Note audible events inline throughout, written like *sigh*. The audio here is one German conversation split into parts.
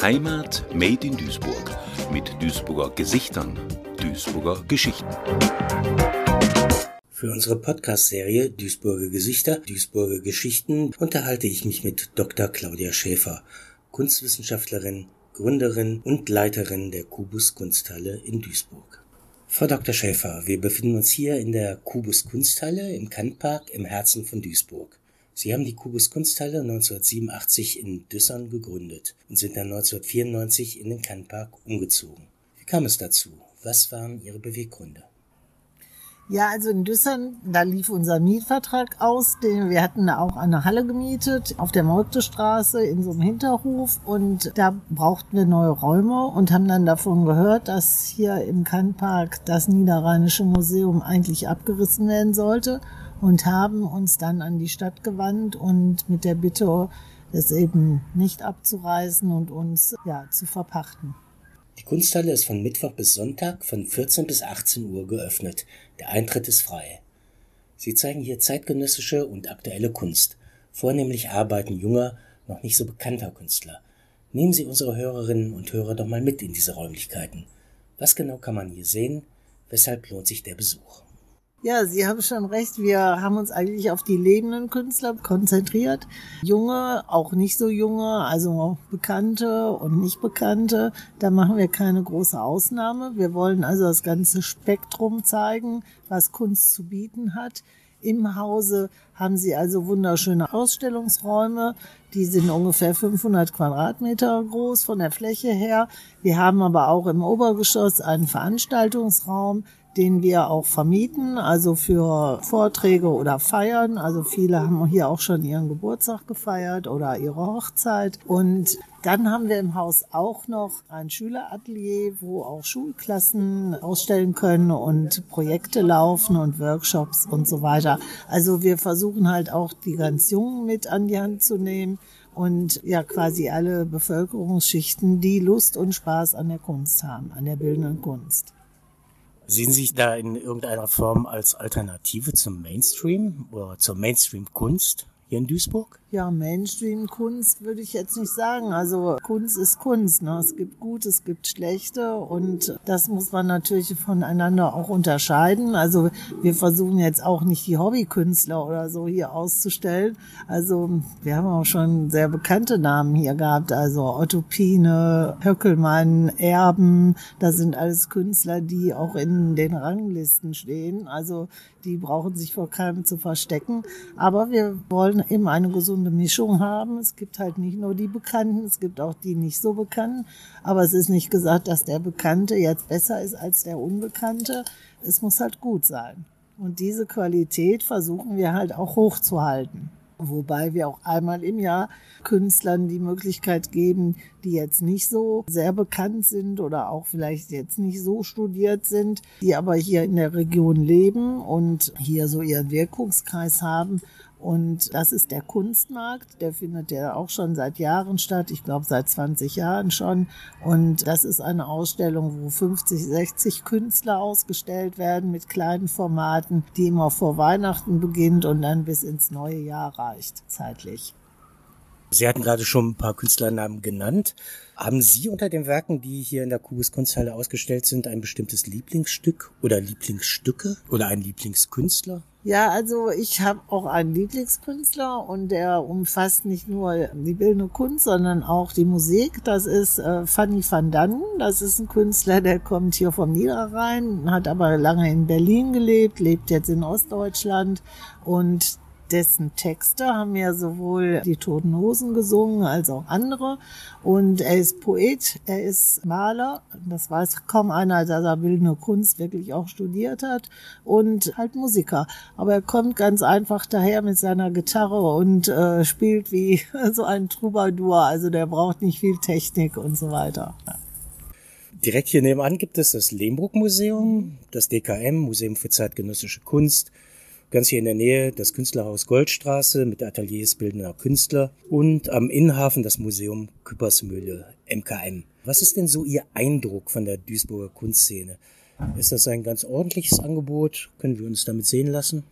Heimat Made in Duisburg mit Duisburger Gesichtern, Duisburger Geschichten. Für unsere Podcast-Serie Duisburger Gesichter, Duisburger Geschichten unterhalte ich mich mit Dr. Claudia Schäfer, Kunstwissenschaftlerin, Gründerin und Leiterin der Kubus Kunsthalle in Duisburg. Frau Dr. Schäfer, wir befinden uns hier in der Kubus Kunsthalle im Kantpark im Herzen von Duisburg. Sie haben die Kubus Kunsthalle 1987 in Düssern gegründet und sind dann 1994 in den Kantpark umgezogen. Wie kam es dazu? Was waren Ihre Beweggründe? Ja, also in Düssern, da lief unser Mietvertrag aus. Den, wir hatten da auch eine Halle gemietet auf der Molktestraße in so einem Hinterhof und da brauchten wir neue Räume und haben dann davon gehört, dass hier im Kantpark das Niederrheinische Museum eigentlich abgerissen werden sollte und haben uns dann an die Stadt gewandt und mit der Bitte, es eben nicht abzureißen und uns ja zu verpachten. Die Kunsthalle ist von Mittwoch bis Sonntag von 14 bis 18 Uhr geöffnet. Der Eintritt ist frei. Sie zeigen hier zeitgenössische und aktuelle Kunst, vornehmlich Arbeiten junger, noch nicht so bekannter Künstler. Nehmen Sie unsere Hörerinnen und Hörer doch mal mit in diese Räumlichkeiten. Was genau kann man hier sehen? Weshalb lohnt sich der Besuch? Ja, Sie haben schon recht. Wir haben uns eigentlich auf die lebenden Künstler konzentriert. Junge, auch nicht so junge, also bekannte und nicht bekannte. Da machen wir keine große Ausnahme. Wir wollen also das ganze Spektrum zeigen, was Kunst zu bieten hat. Im Hause haben Sie also wunderschöne Ausstellungsräume. Die sind ungefähr 500 Quadratmeter groß von der Fläche her. Wir haben aber auch im Obergeschoss einen Veranstaltungsraum den wir auch vermieten, also für Vorträge oder Feiern. Also viele haben hier auch schon ihren Geburtstag gefeiert oder ihre Hochzeit. Und dann haben wir im Haus auch noch ein Schüleratelier, wo auch Schulklassen ausstellen können und Projekte laufen und Workshops und so weiter. Also wir versuchen halt auch die ganz Jungen mit an die Hand zu nehmen und ja quasi alle Bevölkerungsschichten, die Lust und Spaß an der Kunst haben, an der bildenden Kunst. Sehen Sie sich da in irgendeiner Form als Alternative zum Mainstream oder zur Mainstream-Kunst? hier in Duisburg? Ja, Mainstream-Kunst würde ich jetzt nicht sagen. Also Kunst ist Kunst. Ne? Es gibt gut, es gibt schlechte und das muss man natürlich voneinander auch unterscheiden. Also wir versuchen jetzt auch nicht die Hobbykünstler oder so hier auszustellen. Also wir haben auch schon sehr bekannte Namen hier gehabt. Also Otto Pine, Höckelmann, Erben. Das sind alles Künstler, die auch in den Ranglisten stehen. Also die brauchen sich vor keinem zu verstecken. Aber wir wollen eben eine gesunde Mischung haben. Es gibt halt nicht nur die Bekannten, es gibt auch die nicht so Bekannten. Aber es ist nicht gesagt, dass der Bekannte jetzt besser ist als der Unbekannte. Es muss halt gut sein. Und diese Qualität versuchen wir halt auch hochzuhalten. Wobei wir auch einmal im Jahr Künstlern die Möglichkeit geben, die jetzt nicht so sehr bekannt sind oder auch vielleicht jetzt nicht so studiert sind, die aber hier in der Region leben und hier so ihren Wirkungskreis haben und das ist der Kunstmarkt, der findet ja auch schon seit Jahren statt, ich glaube seit 20 Jahren schon. Und das ist eine Ausstellung, wo 50, 60 Künstler ausgestellt werden mit kleinen Formaten, die immer vor Weihnachten beginnt und dann bis ins neue Jahr reicht, zeitlich. Sie hatten gerade schon ein paar Künstlernamen genannt. Haben Sie unter den Werken, die hier in der Kubus Kunsthalle ausgestellt sind, ein bestimmtes Lieblingsstück oder Lieblingsstücke oder einen Lieblingskünstler? Ja, also ich habe auch einen Lieblingskünstler und der umfasst nicht nur die bildende Kunst, sondern auch die Musik. Das ist äh, Fanny van Dannen. Das ist ein Künstler, der kommt hier vom Niederrhein, hat aber lange in Berlin gelebt, lebt jetzt in Ostdeutschland und dessen Texte haben ja sowohl die Toten Hosen gesungen als auch andere. Und er ist Poet, er ist Maler. Das weiß kaum einer, dass er bildende Kunst wirklich auch studiert hat. Und halt Musiker. Aber er kommt ganz einfach daher mit seiner Gitarre und äh, spielt wie *laughs* so ein Troubadour. Also der braucht nicht viel Technik und so weiter. Direkt hier nebenan gibt es das Lehmbruck Museum, das DKM, Museum für zeitgenössische Kunst, Ganz hier in der Nähe das Künstlerhaus Goldstraße mit Ateliers bildender Künstler und am Innenhafen das Museum Küppersmühle, MKM. Was ist denn so Ihr Eindruck von der Duisburger Kunstszene? Ist das ein ganz ordentliches Angebot? Können wir uns damit sehen lassen?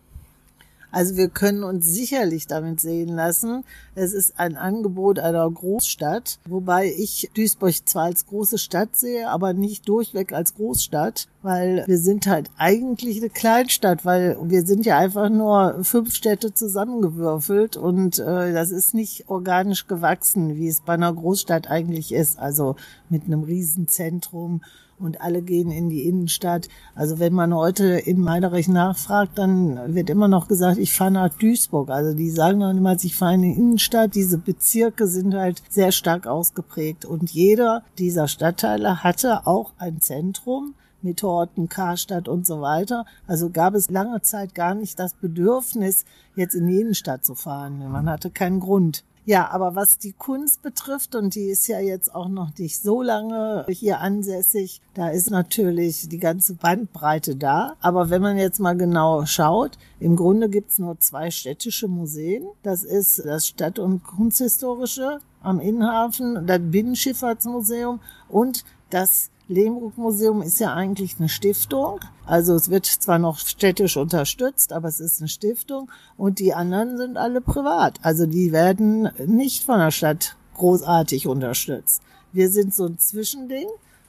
Also wir können uns sicherlich damit sehen lassen. Es ist ein Angebot einer Großstadt, wobei ich Duisburg zwar als große Stadt sehe, aber nicht durchweg als Großstadt, weil wir sind halt eigentlich eine Kleinstadt, weil wir sind ja einfach nur fünf Städte zusammengewürfelt und äh, das ist nicht organisch gewachsen, wie es bei einer Großstadt eigentlich ist, also mit einem Riesenzentrum und alle gehen in die Innenstadt. Also wenn man heute in Meiderich nachfragt, dann wird immer noch gesagt, ich fahre nach Duisburg. Also die sagen dann immer, ich fahre in die Innenstadt. Diese Bezirke sind halt sehr stark ausgeprägt und jeder dieser Stadtteile hatte auch ein Zentrum mit Horten, Karstadt und so weiter. Also gab es lange Zeit gar nicht das Bedürfnis, jetzt in die Innenstadt zu fahren. Man hatte keinen Grund. Ja, aber was die Kunst betrifft, und die ist ja jetzt auch noch nicht so lange hier ansässig, da ist natürlich die ganze Bandbreite da. Aber wenn man jetzt mal genau schaut, im Grunde gibt's nur zwei städtische Museen. Das ist das Stadt- und Kunsthistorische am Innenhafen, das Binnenschifffahrtsmuseum und das Lehmbruck Museum ist ja eigentlich eine Stiftung. Also es wird zwar noch städtisch unterstützt, aber es ist eine Stiftung und die anderen sind alle privat. Also die werden nicht von der Stadt großartig unterstützt. Wir sind so ein Zwischending.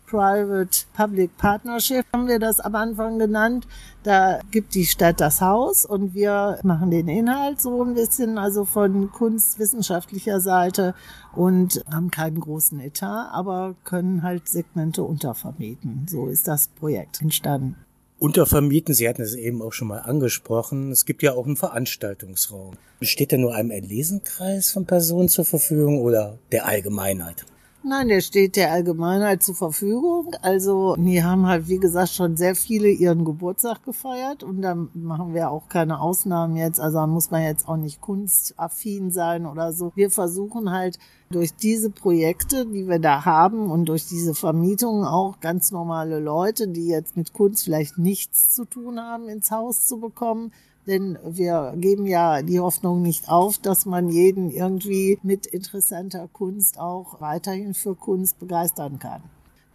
Private-Public Partnership haben wir das am Anfang genannt. Da gibt die Stadt das Haus und wir machen den Inhalt so ein bisschen, also von kunstwissenschaftlicher Seite und haben keinen großen Etat, aber können halt Segmente untervermieten. So ist das Projekt entstanden. Untervermieten, Sie hatten es eben auch schon mal angesprochen. Es gibt ja auch einen Veranstaltungsraum. Steht da nur einem Erlesenkreis von Personen zur Verfügung oder der Allgemeinheit? Nein, der steht der Allgemeinheit zur Verfügung. Also, die haben halt, wie gesagt, schon sehr viele ihren Geburtstag gefeiert und da machen wir auch keine Ausnahmen jetzt. Also, da muss man jetzt auch nicht kunstaffin sein oder so. Wir versuchen halt durch diese Projekte, die wir da haben und durch diese Vermietungen auch ganz normale Leute, die jetzt mit Kunst vielleicht nichts zu tun haben, ins Haus zu bekommen denn wir geben ja die Hoffnung nicht auf, dass man jeden irgendwie mit interessanter Kunst auch weiterhin für Kunst begeistern kann.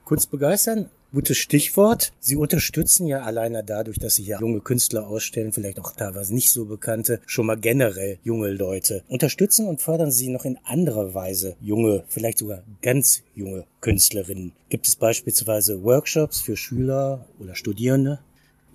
Kunst begeistern? Gutes Stichwort. Sie unterstützen ja alleine dadurch, dass Sie ja junge Künstler ausstellen, vielleicht auch teilweise nicht so bekannte, schon mal generell junge Leute. Unterstützen und fördern Sie noch in anderer Weise junge, vielleicht sogar ganz junge Künstlerinnen. Gibt es beispielsweise Workshops für Schüler oder Studierende?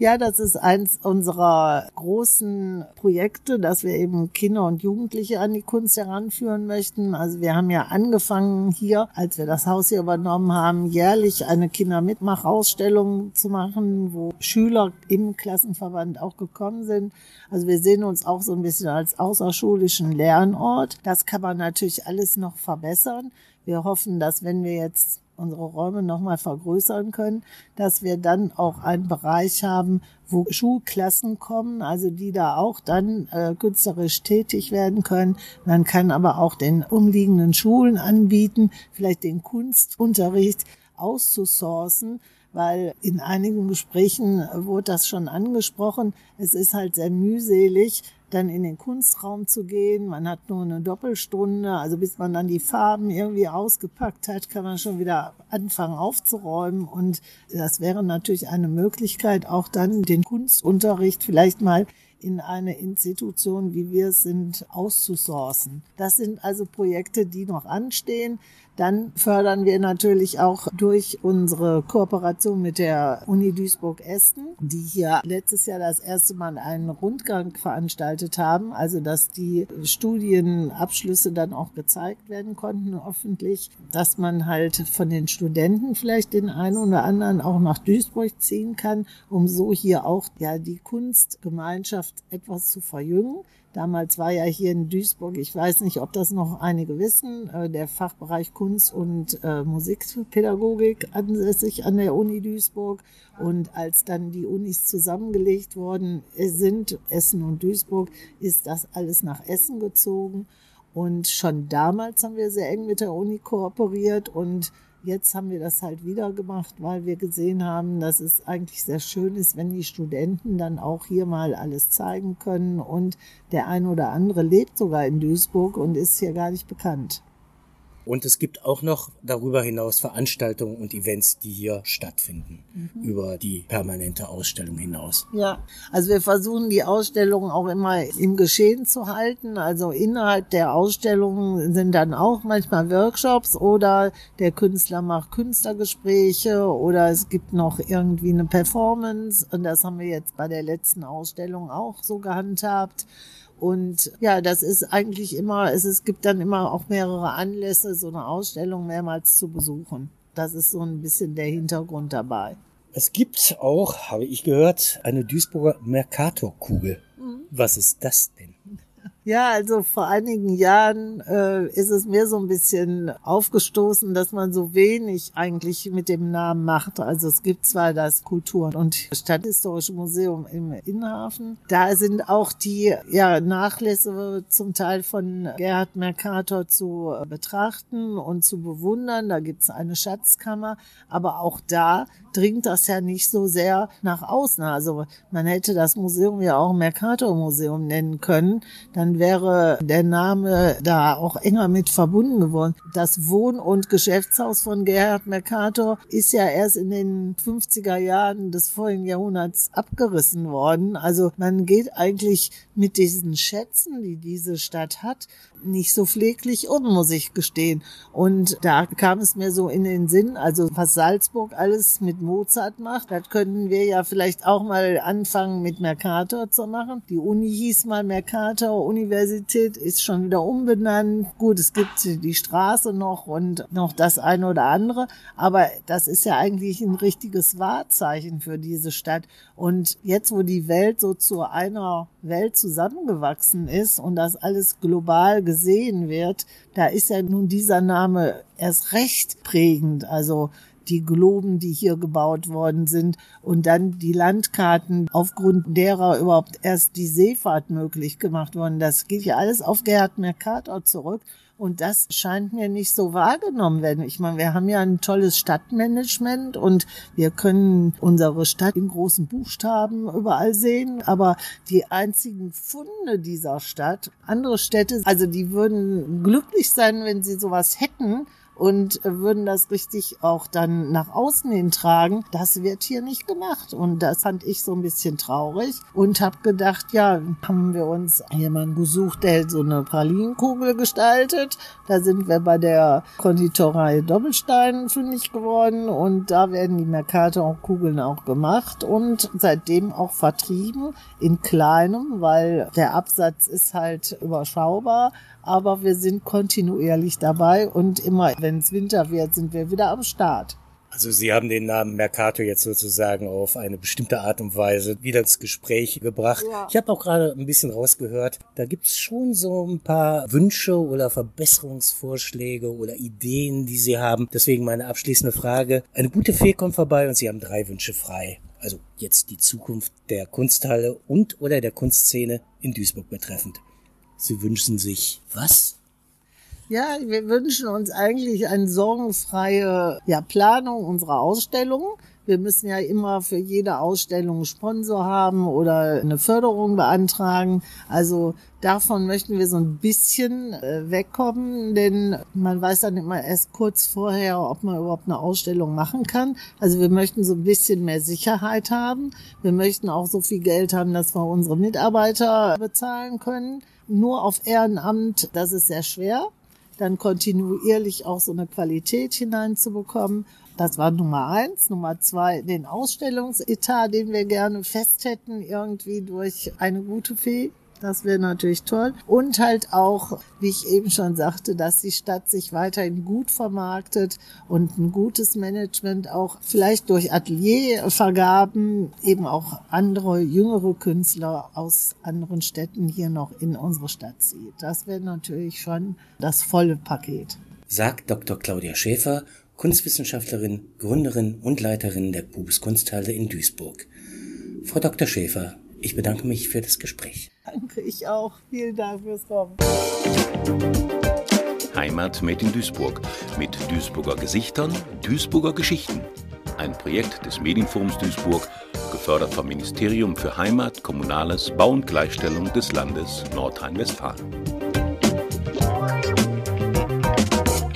Ja, das ist eins unserer großen Projekte, dass wir eben Kinder und Jugendliche an die Kunst heranführen möchten. Also wir haben ja angefangen hier, als wir das Haus hier übernommen haben, jährlich eine Kindermitmachausstellung zu machen, wo Schüler im Klassenverband auch gekommen sind. Also wir sehen uns auch so ein bisschen als außerschulischen Lernort. Das kann man natürlich alles noch verbessern. Wir hoffen, dass wenn wir jetzt unsere Räume nochmal vergrößern können, dass wir dann auch einen Bereich haben, wo Schulklassen kommen, also die da auch dann äh, künstlerisch tätig werden können. Man kann aber auch den umliegenden Schulen anbieten, vielleicht den Kunstunterricht auszusourcen, weil in einigen Gesprächen wurde das schon angesprochen. Es ist halt sehr mühselig, dann in den Kunstraum zu gehen. Man hat nur eine Doppelstunde, also bis man dann die Farben irgendwie ausgepackt hat, kann man schon wieder anfangen aufzuräumen. Und das wäre natürlich eine Möglichkeit, auch dann den Kunstunterricht vielleicht mal in eine Institution, wie wir es sind, auszusourcen. Das sind also Projekte, die noch anstehen. Dann fördern wir natürlich auch durch unsere Kooperation mit der Uni Duisburg-Essen, die hier letztes Jahr das erste Mal einen Rundgang veranstaltet haben, also dass die Studienabschlüsse dann auch gezeigt werden konnten öffentlich, dass man halt von den Studenten vielleicht den einen oder anderen auch nach Duisburg ziehen kann, um so hier auch ja die Kunstgemeinschaft etwas zu verjüngen. Damals war ja hier in Duisburg, ich weiß nicht, ob das noch einige wissen, äh, der Fachbereich Kunst und äh, Musikpädagogik ansässig an der Uni Duisburg. Und als dann die Unis zusammengelegt worden sind, Essen und Duisburg, ist das alles nach Essen gezogen. Und schon damals haben wir sehr eng mit der Uni kooperiert und Jetzt haben wir das halt wieder gemacht, weil wir gesehen haben, dass es eigentlich sehr schön ist, wenn die Studenten dann auch hier mal alles zeigen können. Und der eine oder andere lebt sogar in Duisburg und ist hier gar nicht bekannt. Und es gibt auch noch darüber hinaus Veranstaltungen und Events, die hier stattfinden, mhm. über die permanente Ausstellung hinaus. Ja, also wir versuchen die Ausstellung auch immer im Geschehen zu halten. Also innerhalb der Ausstellung sind dann auch manchmal Workshops oder der Künstler macht Künstlergespräche oder es gibt noch irgendwie eine Performance und das haben wir jetzt bei der letzten Ausstellung auch so gehandhabt. Und ja, das ist eigentlich immer, es, es gibt dann immer auch mehrere Anlässe, so eine Ausstellung mehrmals zu besuchen. Das ist so ein bisschen der Hintergrund dabei. Es gibt auch, habe ich gehört, eine Duisburger Mercator-Kugel. Mhm. Was ist das denn? Ja, also vor einigen Jahren äh, ist es mir so ein bisschen aufgestoßen, dass man so wenig eigentlich mit dem Namen macht. Also es gibt zwar das Kultur- und Stadthistorische Museum im Innenhafen. Da sind auch die ja, Nachlässe zum Teil von Gerhard Mercator zu betrachten und zu bewundern. Da gibt es eine Schatzkammer. Aber auch da dringt das ja nicht so sehr nach außen. Also man hätte das Museum ja auch Mercator Museum nennen können. Dann wäre der Name da auch enger mit verbunden geworden. Das Wohn- und Geschäftshaus von Gerhard Mercator ist ja erst in den 50er Jahren des vorigen Jahrhunderts abgerissen worden. Also man geht eigentlich mit diesen Schätzen, die diese Stadt hat, nicht so pfleglich um, muss ich gestehen. Und da kam es mir so in den Sinn, also was Salzburg alles mit Mozart macht, das könnten wir ja vielleicht auch mal anfangen mit Mercator zu machen. Die Uni hieß mal Mercator Uni Universität ist schon wieder umbenannt. Gut, es gibt die Straße noch und noch das eine oder andere, aber das ist ja eigentlich ein richtiges Wahrzeichen für diese Stadt. Und jetzt, wo die Welt so zu einer Welt zusammengewachsen ist und das alles global gesehen wird, da ist ja nun dieser Name erst recht prägend. Also die Globen, die hier gebaut worden sind und dann die Landkarten, aufgrund derer überhaupt erst die Seefahrt möglich gemacht worden. Das geht ja alles auf Gerhard Mercator zurück. Und das scheint mir nicht so wahrgenommen werden. Ich meine, wir haben ja ein tolles Stadtmanagement und wir können unsere Stadt in großen Buchstaben überall sehen. Aber die einzigen Funde dieser Stadt, andere Städte, also die würden glücklich sein, wenn sie sowas hätten und würden das richtig auch dann nach außen hin tragen. Das wird hier nicht gemacht und das fand ich so ein bisschen traurig und habe gedacht, ja, haben wir uns jemanden gesucht, der so eine Pralinenkugel gestaltet. Da sind wir bei der Konditorei Doppelstein fündig geworden und da werden die Mercator-Kugeln auch gemacht und seitdem auch vertrieben in kleinem, weil der Absatz ist halt überschaubar, aber wir sind kontinuierlich dabei und immer, wenn es Winter wird, sind wir wieder am Start. Also Sie haben den Namen Mercator jetzt sozusagen auf eine bestimmte Art und Weise wieder ins Gespräch gebracht. Ja. Ich habe auch gerade ein bisschen rausgehört, da gibt's schon so ein paar Wünsche oder Verbesserungsvorschläge oder Ideen, die Sie haben. Deswegen meine abschließende Frage. Eine gute Fee kommt vorbei und Sie haben drei Wünsche frei. Also jetzt die Zukunft der Kunsthalle und oder der Kunstszene in Duisburg betreffend. Sie wünschen sich was? Ja, wir wünschen uns eigentlich eine sorgenfreie ja, Planung unserer Ausstellungen. Wir müssen ja immer für jede Ausstellung einen Sponsor haben oder eine Förderung beantragen. Also davon möchten wir so ein bisschen äh, wegkommen, denn man weiß dann immer erst kurz vorher, ob man überhaupt eine Ausstellung machen kann. Also wir möchten so ein bisschen mehr Sicherheit haben. Wir möchten auch so viel Geld haben, dass wir unsere Mitarbeiter bezahlen können nur auf Ehrenamt, das ist sehr schwer. Dann kontinuierlich auch so eine Qualität hineinzubekommen. Das war Nummer eins. Nummer zwei, den Ausstellungsetat, den wir gerne fest hätten, irgendwie durch eine gute Fee. Das wäre natürlich toll. Und halt auch, wie ich eben schon sagte, dass die Stadt sich weiterhin gut vermarktet und ein gutes Management auch vielleicht durch Ateliervergaben eben auch andere jüngere Künstler aus anderen Städten hier noch in unsere Stadt zieht. Das wäre natürlich schon das volle Paket. Sagt Dr. Claudia Schäfer, Kunstwissenschaftlerin, Gründerin und Leiterin der Bubes Kunsthalle in Duisburg. Frau Dr. Schäfer, ich bedanke mich für das Gespräch. Danke, ich auch. Vielen Dank fürs Kommen. Heimat made in Duisburg mit Duisburger Gesichtern, Duisburger Geschichten. Ein Projekt des Medienforums Duisburg, gefördert vom Ministerium für Heimat, Kommunales, Bau und Gleichstellung des Landes Nordrhein-Westfalen.